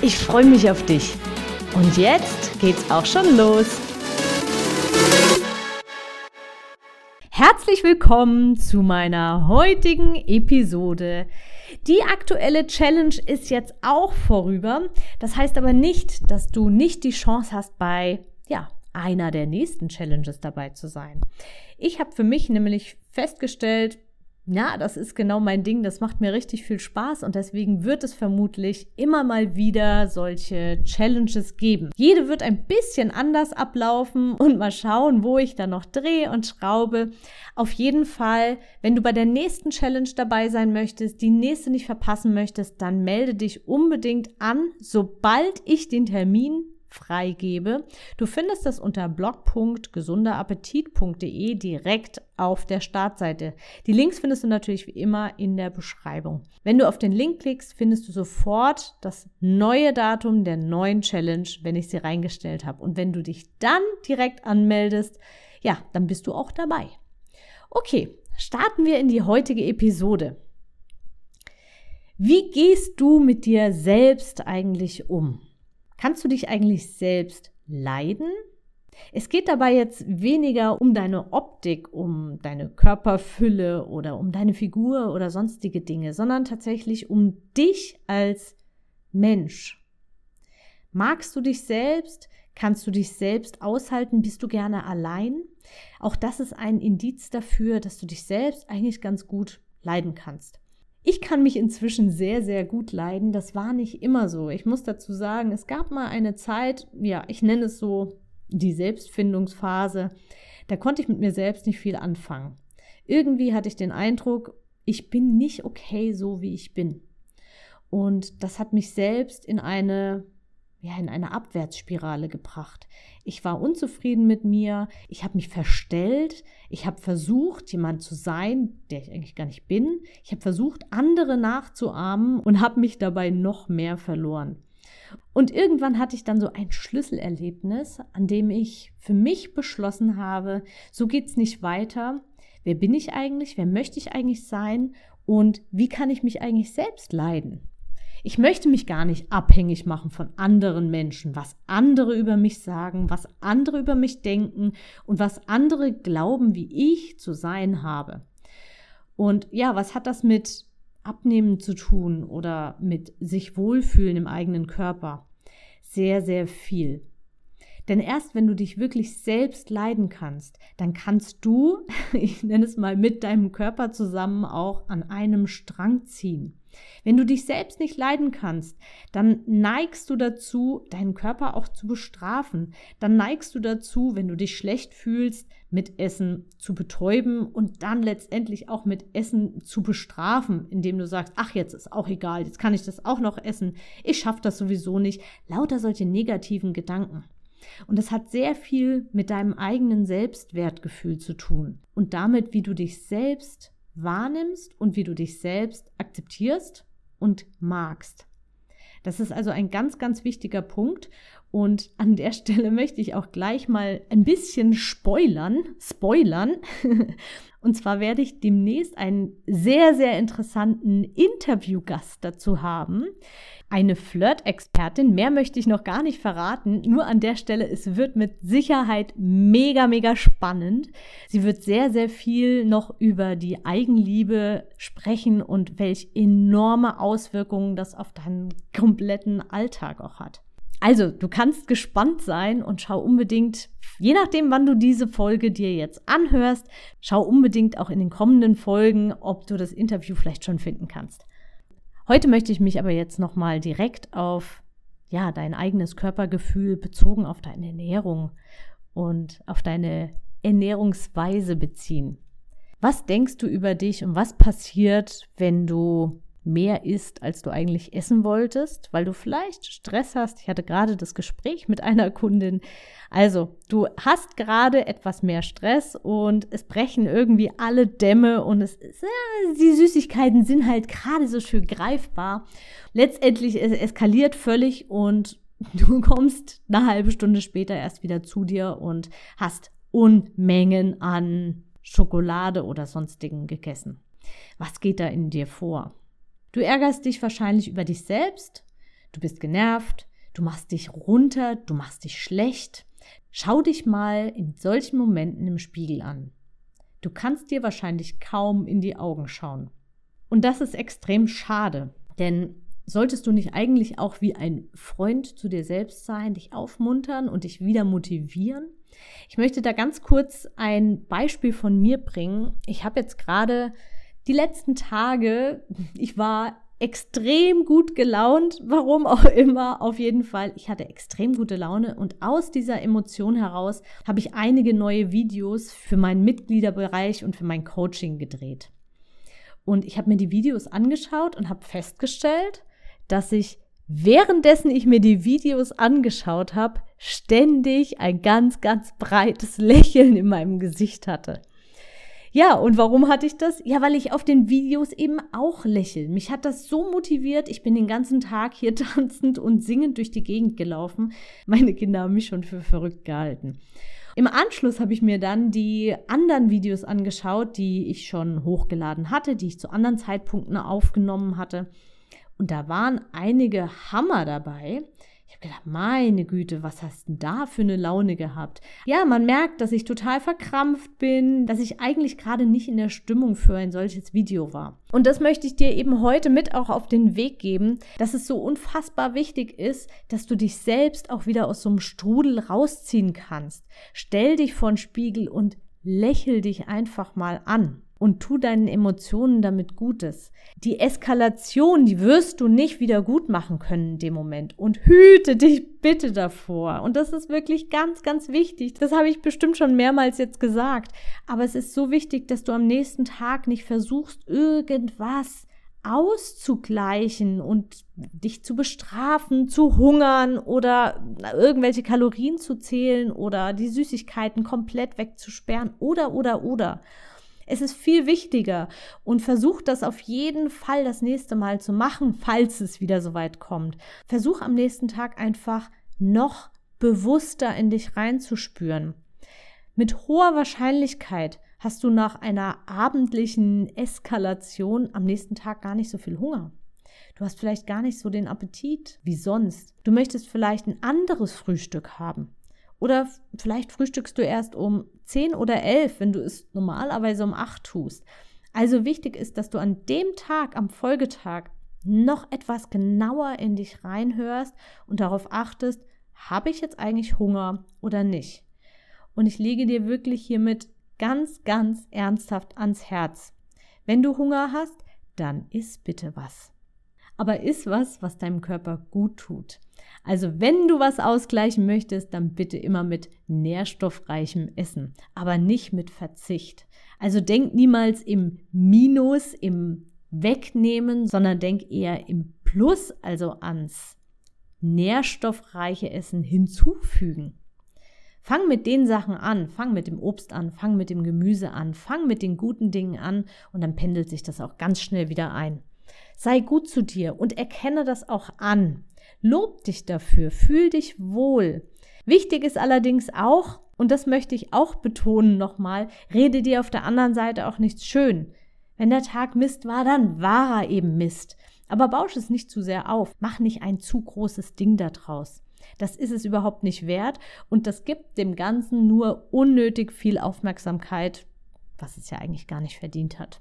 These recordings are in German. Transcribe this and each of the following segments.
Ich freue mich auf dich. Und jetzt geht's auch schon los. Herzlich willkommen zu meiner heutigen Episode. Die aktuelle Challenge ist jetzt auch vorüber. Das heißt aber nicht, dass du nicht die Chance hast, bei ja, einer der nächsten Challenges dabei zu sein. Ich habe für mich nämlich festgestellt, ja, das ist genau mein Ding, das macht mir richtig viel Spaß und deswegen wird es vermutlich immer mal wieder solche Challenges geben. Jede wird ein bisschen anders ablaufen und mal schauen, wo ich da noch drehe und schraube. Auf jeden Fall, wenn du bei der nächsten Challenge dabei sein möchtest, die nächste nicht verpassen möchtest, dann melde dich unbedingt an, sobald ich den Termin freigebe. Du findest das unter blog.gesunderappetit.de direkt auf der Startseite. Die Links findest du natürlich wie immer in der Beschreibung. Wenn du auf den Link klickst, findest du sofort das neue Datum der neuen Challenge, wenn ich sie reingestellt habe. Und wenn du dich dann direkt anmeldest, ja, dann bist du auch dabei. Okay, starten wir in die heutige Episode. Wie gehst du mit dir selbst eigentlich um? Kannst du dich eigentlich selbst leiden? Es geht dabei jetzt weniger um deine Optik, um deine Körperfülle oder um deine Figur oder sonstige Dinge, sondern tatsächlich um dich als Mensch. Magst du dich selbst? Kannst du dich selbst aushalten? Bist du gerne allein? Auch das ist ein Indiz dafür, dass du dich selbst eigentlich ganz gut leiden kannst. Ich kann mich inzwischen sehr, sehr gut leiden. Das war nicht immer so. Ich muss dazu sagen, es gab mal eine Zeit, ja, ich nenne es so die Selbstfindungsphase. Da konnte ich mit mir selbst nicht viel anfangen. Irgendwie hatte ich den Eindruck, ich bin nicht okay so, wie ich bin. Und das hat mich selbst in eine ja, in eine Abwärtsspirale gebracht. Ich war unzufrieden mit mir, ich habe mich verstellt, ich habe versucht, jemand zu sein, der ich eigentlich gar nicht bin. Ich habe versucht, andere nachzuahmen und habe mich dabei noch mehr verloren. Und irgendwann hatte ich dann so ein Schlüsselerlebnis, an dem ich für mich beschlossen habe, so geht's nicht weiter. Wer bin ich eigentlich? Wer möchte ich eigentlich sein? Und wie kann ich mich eigentlich selbst leiden? Ich möchte mich gar nicht abhängig machen von anderen Menschen, was andere über mich sagen, was andere über mich denken und was andere glauben, wie ich zu sein habe. Und ja, was hat das mit Abnehmen zu tun oder mit sich wohlfühlen im eigenen Körper? Sehr, sehr viel. Denn erst wenn du dich wirklich selbst leiden kannst, dann kannst du, ich nenne es mal, mit deinem Körper zusammen auch an einem Strang ziehen. Wenn du dich selbst nicht leiden kannst, dann neigst du dazu, deinen Körper auch zu bestrafen. Dann neigst du dazu, wenn du dich schlecht fühlst, mit Essen zu betäuben und dann letztendlich auch mit Essen zu bestrafen, indem du sagst, ach, jetzt ist auch egal, jetzt kann ich das auch noch essen, ich schaffe das sowieso nicht. Lauter solche negativen Gedanken. Und das hat sehr viel mit deinem eigenen Selbstwertgefühl zu tun und damit, wie du dich selbst wahrnimmst und wie du dich selbst akzeptierst und magst. Das ist also ein ganz, ganz wichtiger Punkt. Und an der Stelle möchte ich auch gleich mal ein bisschen spoilern, spoilern. Und zwar werde ich demnächst einen sehr, sehr interessanten Interviewgast dazu haben eine Flirt-Expertin. Mehr möchte ich noch gar nicht verraten. Nur an der Stelle, es wird mit Sicherheit mega, mega spannend. Sie wird sehr, sehr viel noch über die Eigenliebe sprechen und welch enorme Auswirkungen das auf deinen kompletten Alltag auch hat. Also, du kannst gespannt sein und schau unbedingt, je nachdem, wann du diese Folge dir jetzt anhörst, schau unbedingt auch in den kommenden Folgen, ob du das Interview vielleicht schon finden kannst. Heute möchte ich mich aber jetzt nochmal direkt auf ja, dein eigenes Körpergefühl bezogen auf deine Ernährung und auf deine Ernährungsweise beziehen. Was denkst du über dich und was passiert, wenn du mehr isst, als du eigentlich essen wolltest, weil du vielleicht Stress hast. Ich hatte gerade das Gespräch mit einer Kundin. Also, du hast gerade etwas mehr Stress und es brechen irgendwie alle Dämme und es ja, die Süßigkeiten sind halt gerade so schön greifbar. Letztendlich es eskaliert völlig und du kommst eine halbe Stunde später erst wieder zu dir und hast Unmengen an Schokolade oder sonstigen gegessen. Was geht da in dir vor? Du ärgerst dich wahrscheinlich über dich selbst, du bist genervt, du machst dich runter, du machst dich schlecht. Schau dich mal in solchen Momenten im Spiegel an. Du kannst dir wahrscheinlich kaum in die Augen schauen. Und das ist extrem schade, denn solltest du nicht eigentlich auch wie ein Freund zu dir selbst sein, dich aufmuntern und dich wieder motivieren? Ich möchte da ganz kurz ein Beispiel von mir bringen. Ich habe jetzt gerade die letzten Tage, ich war extrem gut gelaunt, warum auch immer, auf jeden Fall. Ich hatte extrem gute Laune und aus dieser Emotion heraus habe ich einige neue Videos für meinen Mitgliederbereich und für mein Coaching gedreht. Und ich habe mir die Videos angeschaut und habe festgestellt, dass ich währenddessen ich mir die Videos angeschaut habe, ständig ein ganz, ganz breites Lächeln in meinem Gesicht hatte. Ja, und warum hatte ich das? Ja, weil ich auf den Videos eben auch lächle. Mich hat das so motiviert. Ich bin den ganzen Tag hier tanzend und singend durch die Gegend gelaufen. Meine Kinder haben mich schon für verrückt gehalten. Im Anschluss habe ich mir dann die anderen Videos angeschaut, die ich schon hochgeladen hatte, die ich zu anderen Zeitpunkten aufgenommen hatte. Und da waren einige Hammer dabei. Habe gedacht, meine Güte, was hast denn da für eine Laune gehabt? Ja, man merkt, dass ich total verkrampft bin, dass ich eigentlich gerade nicht in der Stimmung für ein solches Video war. Und das möchte ich dir eben heute mit auch auf den Weg geben, dass es so unfassbar wichtig ist, dass du dich selbst auch wieder aus so einem Strudel rausziehen kannst. Stell dich vor den Spiegel und lächel dich einfach mal an und tu deinen Emotionen damit Gutes. Die Eskalation, die wirst du nicht wieder gut machen können in dem Moment und hüte dich bitte davor. Und das ist wirklich ganz, ganz wichtig. Das habe ich bestimmt schon mehrmals jetzt gesagt. Aber es ist so wichtig, dass du am nächsten Tag nicht versuchst, irgendwas auszugleichen und dich zu bestrafen, zu hungern oder irgendwelche Kalorien zu zählen oder die Süßigkeiten komplett wegzusperren oder, oder, oder. Es ist viel wichtiger und versuch das auf jeden Fall das nächste Mal zu machen, falls es wieder so weit kommt. Versuch am nächsten Tag einfach noch bewusster in dich reinzuspüren. Mit hoher Wahrscheinlichkeit hast du nach einer abendlichen Eskalation am nächsten Tag gar nicht so viel Hunger. Du hast vielleicht gar nicht so den Appetit wie sonst. Du möchtest vielleicht ein anderes Frühstück haben. Oder vielleicht frühstückst du erst um 10 oder 11, wenn du es normalerweise um 8 tust. Also wichtig ist, dass du an dem Tag, am Folgetag, noch etwas genauer in dich reinhörst und darauf achtest, habe ich jetzt eigentlich Hunger oder nicht? Und ich lege dir wirklich hiermit ganz, ganz ernsthaft ans Herz. Wenn du Hunger hast, dann iss bitte was. Aber iss was, was deinem Körper gut tut. Also wenn du was ausgleichen möchtest, dann bitte immer mit nährstoffreichem Essen, aber nicht mit Verzicht. Also denk niemals im Minus, im Wegnehmen, sondern denk eher im Plus, also ans nährstoffreiche Essen hinzufügen. Fang mit den Sachen an, fang mit dem Obst an, fang mit dem Gemüse an, fang mit den guten Dingen an und dann pendelt sich das auch ganz schnell wieder ein. Sei gut zu dir und erkenne das auch an. Lob dich dafür, fühl dich wohl. Wichtig ist allerdings auch, und das möchte ich auch betonen nochmal, rede dir auf der anderen Seite auch nichts schön. Wenn der Tag Mist war, dann war er eben Mist. Aber bausch es nicht zu sehr auf. Mach nicht ein zu großes Ding daraus. Das ist es überhaupt nicht wert und das gibt dem Ganzen nur unnötig viel Aufmerksamkeit, was es ja eigentlich gar nicht verdient hat.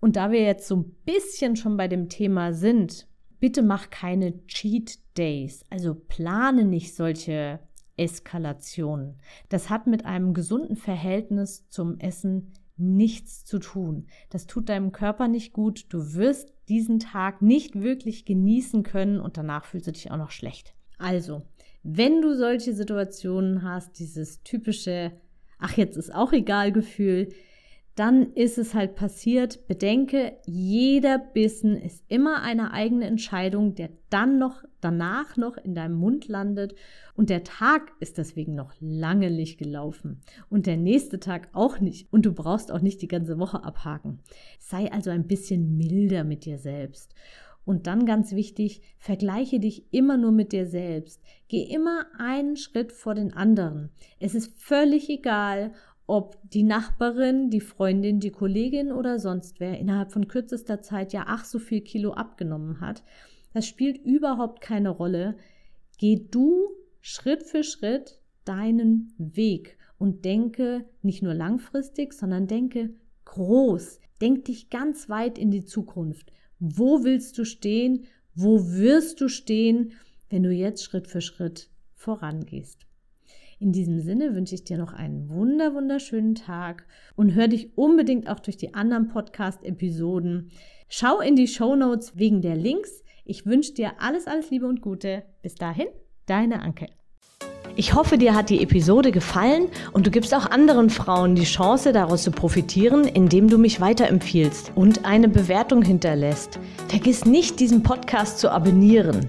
Und da wir jetzt so ein bisschen schon bei dem Thema sind, bitte mach keine Cheat Days. Also plane nicht solche Eskalationen. Das hat mit einem gesunden Verhältnis zum Essen nichts zu tun. Das tut deinem Körper nicht gut. Du wirst diesen Tag nicht wirklich genießen können und danach fühlst du dich auch noch schlecht. Also, wenn du solche Situationen hast, dieses typische, ach jetzt ist auch egal Gefühl, dann ist es halt passiert. Bedenke, jeder Bissen ist immer eine eigene Entscheidung, der dann noch danach noch in deinem Mund landet und der Tag ist deswegen noch lange nicht gelaufen und der nächste Tag auch nicht und du brauchst auch nicht die ganze Woche abhaken. Sei also ein bisschen milder mit dir selbst. Und dann ganz wichtig, vergleiche dich immer nur mit dir selbst. Geh immer einen Schritt vor den anderen. Es ist völlig egal, ob die Nachbarin, die Freundin, die Kollegin oder sonst wer innerhalb von kürzester Zeit ja ach so viel Kilo abgenommen hat. Das spielt überhaupt keine Rolle. Geh du Schritt für Schritt deinen Weg und denke nicht nur langfristig, sondern denke groß. Denk dich ganz weit in die Zukunft. Wo willst du stehen? Wo wirst du stehen, wenn du jetzt Schritt für Schritt vorangehst? In diesem Sinne wünsche ich dir noch einen wunder, wunderschönen Tag und hör dich unbedingt auch durch die anderen Podcast-Episoden. Schau in die Show Notes wegen der Links. Ich wünsche dir alles, alles Liebe und Gute. Bis dahin, deine Anke. Ich hoffe, dir hat die Episode gefallen und du gibst auch anderen Frauen die Chance, daraus zu profitieren, indem du mich weiterempfiehlst und eine Bewertung hinterlässt. Vergiss nicht, diesen Podcast zu abonnieren.